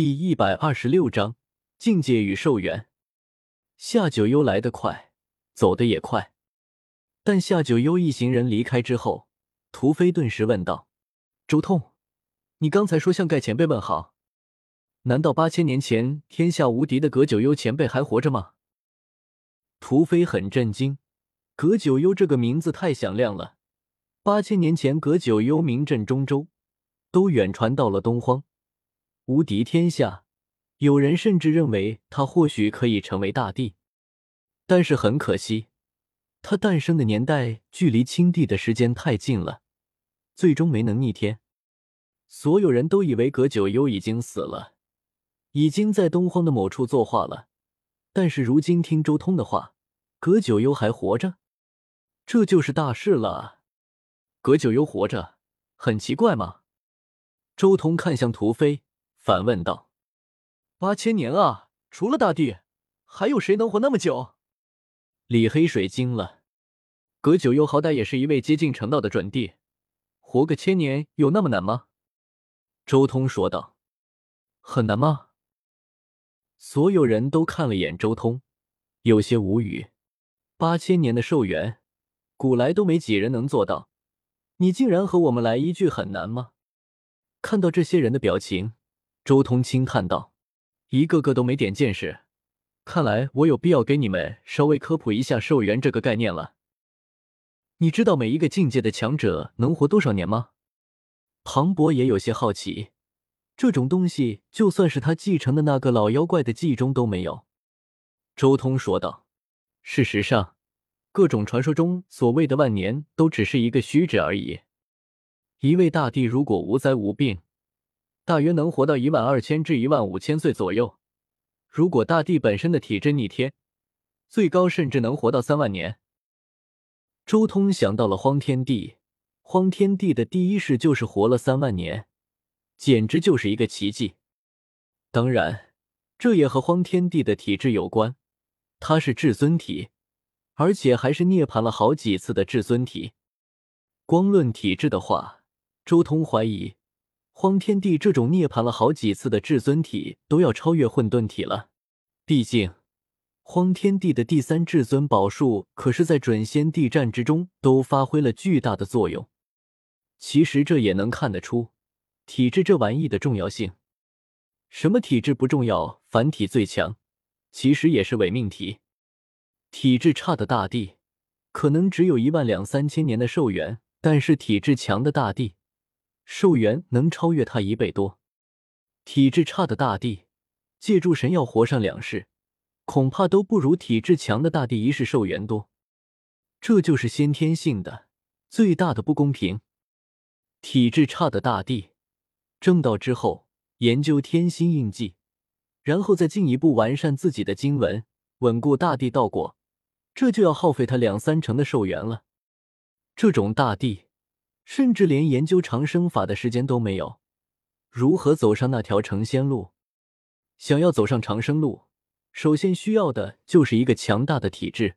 第一百二十六章境界与寿元。夏九幽来得快，走得也快。但夏九幽一行人离开之后，屠飞顿时问道：“周通，你刚才说向盖前辈问好，难道八千年前天下无敌的葛九幽前辈还活着吗？”屠飞很震惊，葛九幽这个名字太响亮了。八千年前，葛九幽名震中州，都远传到了东荒。无敌天下，有人甚至认为他或许可以成为大帝，但是很可惜，他诞生的年代距离清帝的时间太近了，最终没能逆天。所有人都以为葛九幽已经死了，已经在东荒的某处作画了，但是如今听周通的话，葛九幽还活着，这就是大事了。葛九幽活着，很奇怪吗？周通看向屠飞。反问道：“八千年啊，除了大帝，还有谁能活那么久？”李黑水惊了。葛九幽好歹也是一位接近成道的准帝，活个千年有那么难吗？周通说道：“很难吗？”所有人都看了眼周通，有些无语。八千年的寿元，古来都没几人能做到，你竟然和我们来一句很难吗？看到这些人的表情。周通轻叹道：“一个个都没点见识，看来我有必要给你们稍微科普一下寿元这个概念了。你知道每一个境界的强者能活多少年吗？”庞博也有些好奇，这种东西就算是他继承的那个老妖怪的记忆中都没有。周通说道：“事实上，各种传说中所谓的万年都只是一个虚指而已。一位大帝如果无灾无病。”大约能活到一万二千至一万五千岁左右。如果大帝本身的体质逆天，最高甚至能活到三万年。周通想到了荒天帝，荒天帝的第一世就是活了三万年，简直就是一个奇迹。当然，这也和荒天帝的体质有关，他是至尊体，而且还是涅槃了好几次的至尊体。光论体质的话，周通怀疑。荒天帝这种涅槃了好几次的至尊体都要超越混沌体了，毕竟荒天帝的第三至尊宝术可是在准仙帝战之中都发挥了巨大的作用。其实这也能看得出体质这玩意的重要性。什么体质不重要？凡体最强，其实也是伪命题。体质差的大帝可能只有一万两三千年的寿元，但是体质强的大帝。寿元能超越他一倍多，体质差的大帝借助神药活上两世，恐怕都不如体质强的大帝一世寿元多。这就是先天性的最大的不公平。体质差的大帝正道之后，研究天心印记，然后再进一步完善自己的经文，稳固大帝道果，这就要耗费他两三成的寿元了。这种大帝。甚至连研究长生法的时间都没有，如何走上那条成仙路？想要走上长生路，首先需要的就是一个强大的体质，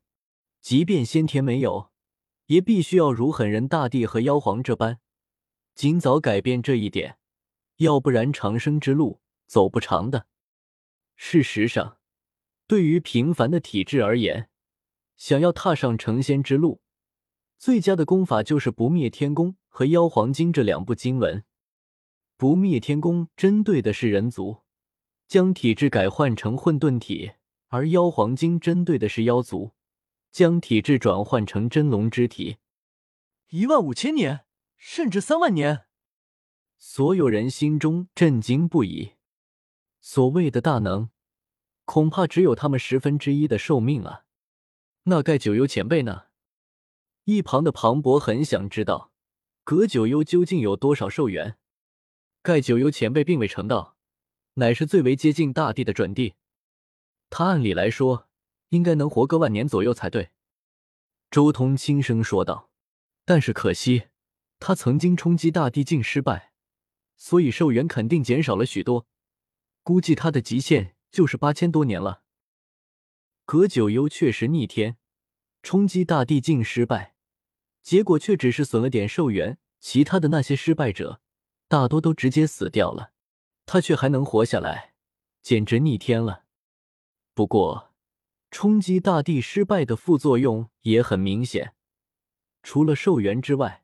即便先天没有，也必须要如狠人大帝和妖皇这般，尽早改变这一点，要不然长生之路走不长的。事实上，对于平凡的体质而言，想要踏上成仙之路，最佳的功法就是不灭天功。和《妖皇经》这两部经文，不灭天宫针对的是人族，将体质改换成混沌体；而《妖皇经》针对的是妖族，将体质转换成真龙之体。一万五千年，甚至三万年，所有人心中震惊不已。所谓的大能，恐怕只有他们十分之一的寿命啊！那盖九幽前辈呢？一旁的庞博很想知道。葛九幽究竟有多少寿元？盖九幽前辈并未成道，乃是最为接近大帝的准帝。他按理来说应该能活个万年左右才对。周通轻声说道：“但是可惜，他曾经冲击大帝境失败，所以寿元肯定减少了许多。估计他的极限就是八千多年了。”葛九幽确实逆天，冲击大帝境失败。结果却只是损了点寿元，其他的那些失败者大多都直接死掉了，他却还能活下来，简直逆天了。不过，冲击大地失败的副作用也很明显，除了寿元之外，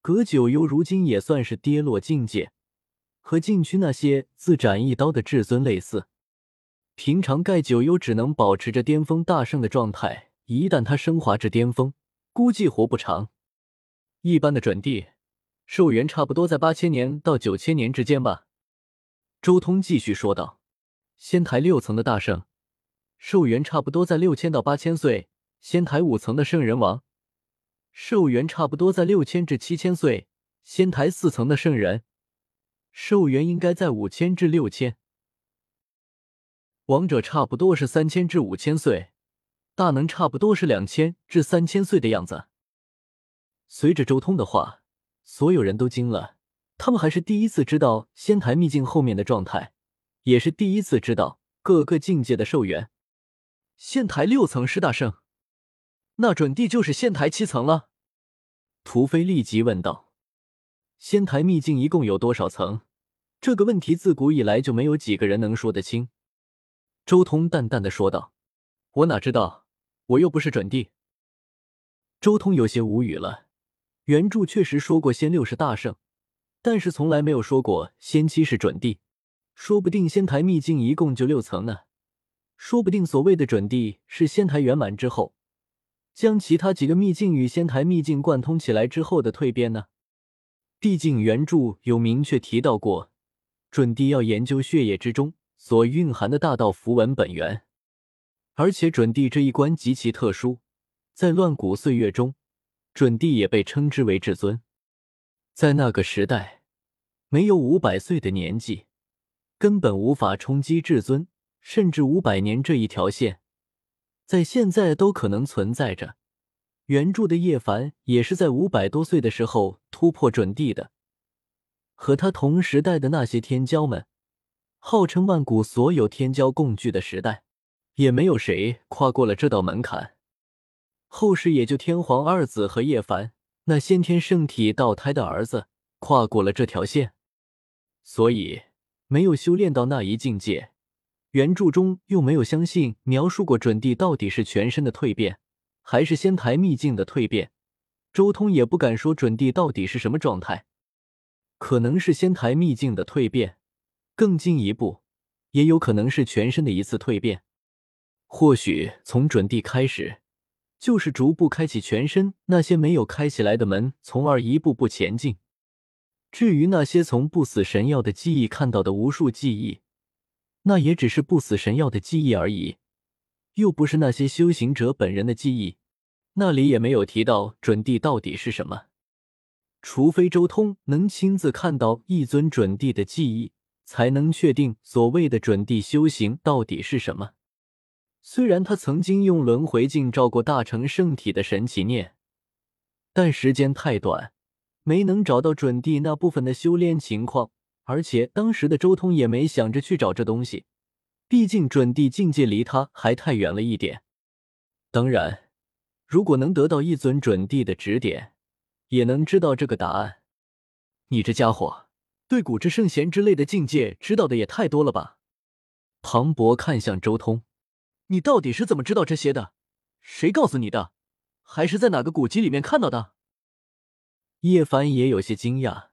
葛九幽如今也算是跌落境界，和禁区那些自斩一刀的至尊类似。平常盖九幽只能保持着巅峰大圣的状态，一旦他升华至巅峰，估计活不长。一般的准地寿元差不多在八千年到九千年之间吧。周通继续说道：“仙台六层的大圣寿元差不多在六千到八千岁，仙台五层的圣人王寿元差不多在六千至七千岁，仙台四层的圣人寿元应该在五千至六千。”王者差不多是三千至五千岁，大能差不多是两千至三千岁的样子。随着周通的话，所有人都惊了。他们还是第一次知道仙台秘境后面的状态，也是第一次知道各个境界的寿元。仙台六层是大圣，那准地就是仙台七层了。屠飞立即问道：“仙台秘境一共有多少层？”这个问题自古以来就没有几个人能说得清。周通淡淡的说道：“我哪知道，我又不是准帝。”周通有些无语了。原著确实说过仙六是大圣，但是从来没有说过仙七是准帝。说不定仙台秘境一共就六层呢。说不定所谓的准帝是仙台圆满之后，将其他几个秘境与仙台秘境贯通起来之后的蜕变呢？毕竟原著有明确提到过，准帝要研究血液之中。所蕴含的大道符文本源，而且准帝这一关极其特殊，在乱古岁月中，准帝也被称之为至尊。在那个时代，没有五百岁的年纪，根本无法冲击至尊，甚至五百年这一条线，在现在都可能存在着。原著的叶凡也是在五百多岁的时候突破准帝的，和他同时代的那些天骄们。号称万古所有天骄共聚的时代，也没有谁跨过了这道门槛。后世也就天皇二子和叶凡那先天圣体倒胎的儿子跨过了这条线，所以没有修炼到那一境界。原著中又没有相信描述过准帝到底是全身的蜕变，还是仙台秘境的蜕变。周通也不敢说准帝到底是什么状态，可能是仙台秘境的蜕变。更进一步，也有可能是全身的一次蜕变。或许从准地开始，就是逐步开启全身那些没有开起来的门，从而一步步前进。至于那些从不死神药的记忆看到的无数记忆，那也只是不死神药的记忆而已，又不是那些修行者本人的记忆。那里也没有提到准地到底是什么，除非周通能亲自看到一尊准地的记忆。才能确定所谓的准地修行到底是什么。虽然他曾经用轮回镜照过大成圣体的神奇念，但时间太短，没能找到准地那部分的修炼情况。而且当时的周通也没想着去找这东西，毕竟准地境界离他还太远了一点。当然，如果能得到一尊准地的指点，也能知道这个答案。你这家伙！对古之圣贤之类的境界知道的也太多了吧？庞博看向周通，你到底是怎么知道这些的？谁告诉你的？还是在哪个古籍里面看到的？叶凡也有些惊讶，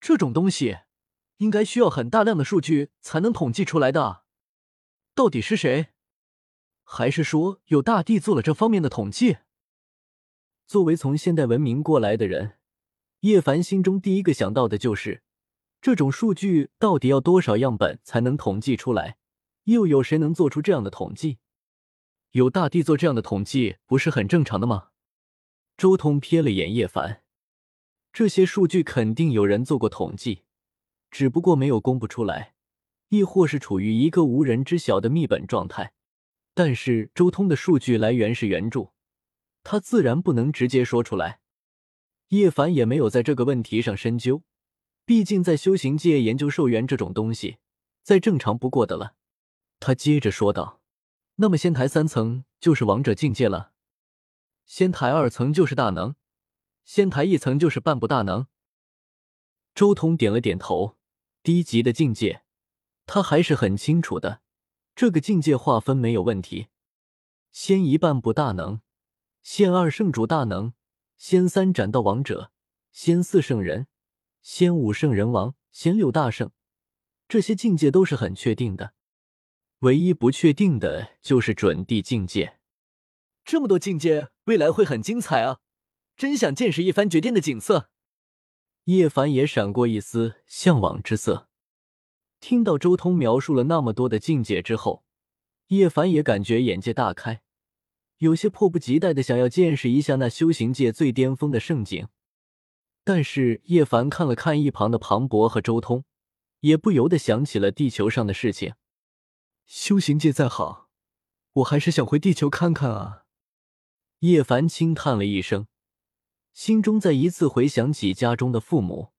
这种东西应该需要很大量的数据才能统计出来的！到底是谁？还是说有大帝做了这方面的统计？作为从现代文明过来的人，叶凡心中第一个想到的就是。这种数据到底要多少样本才能统计出来？又有谁能做出这样的统计？有大帝做这样的统计，不是很正常的吗？周通瞥了眼叶凡，这些数据肯定有人做过统计，只不过没有公布出来，亦或是处于一个无人知晓的密本状态。但是周通的数据来源是原著，他自然不能直接说出来。叶凡也没有在这个问题上深究。毕竟，在修行界研究寿元这种东西，再正常不过的了。他接着说道：“那么，仙台三层就是王者境界了，仙台二层就是大能，仙台一层就是半步大能。”周通点了点头。低级的境界，他还是很清楚的，这个境界划分没有问题。仙一半部大能，仙二圣主大能，仙三斩道王者，仙四圣人，仙五圣人王，仙六大圣，这些境界都是很确定的。唯一不确定的就是准地境界。这么多境界，未来会很精彩啊！真想见识一番绝巅的景色。叶凡也闪过一丝向往之色。听到周通描述了那么多的境界之后，叶凡也感觉眼界大开，有些迫不及待的想要见识一下那修行界最巅峰的盛景。但是叶凡看了看一旁的庞博和周通，也不由得想起了地球上的事情。修行界再好，我还是想回地球看看啊！叶凡轻叹了一声，心中再一次回想起家中的父母。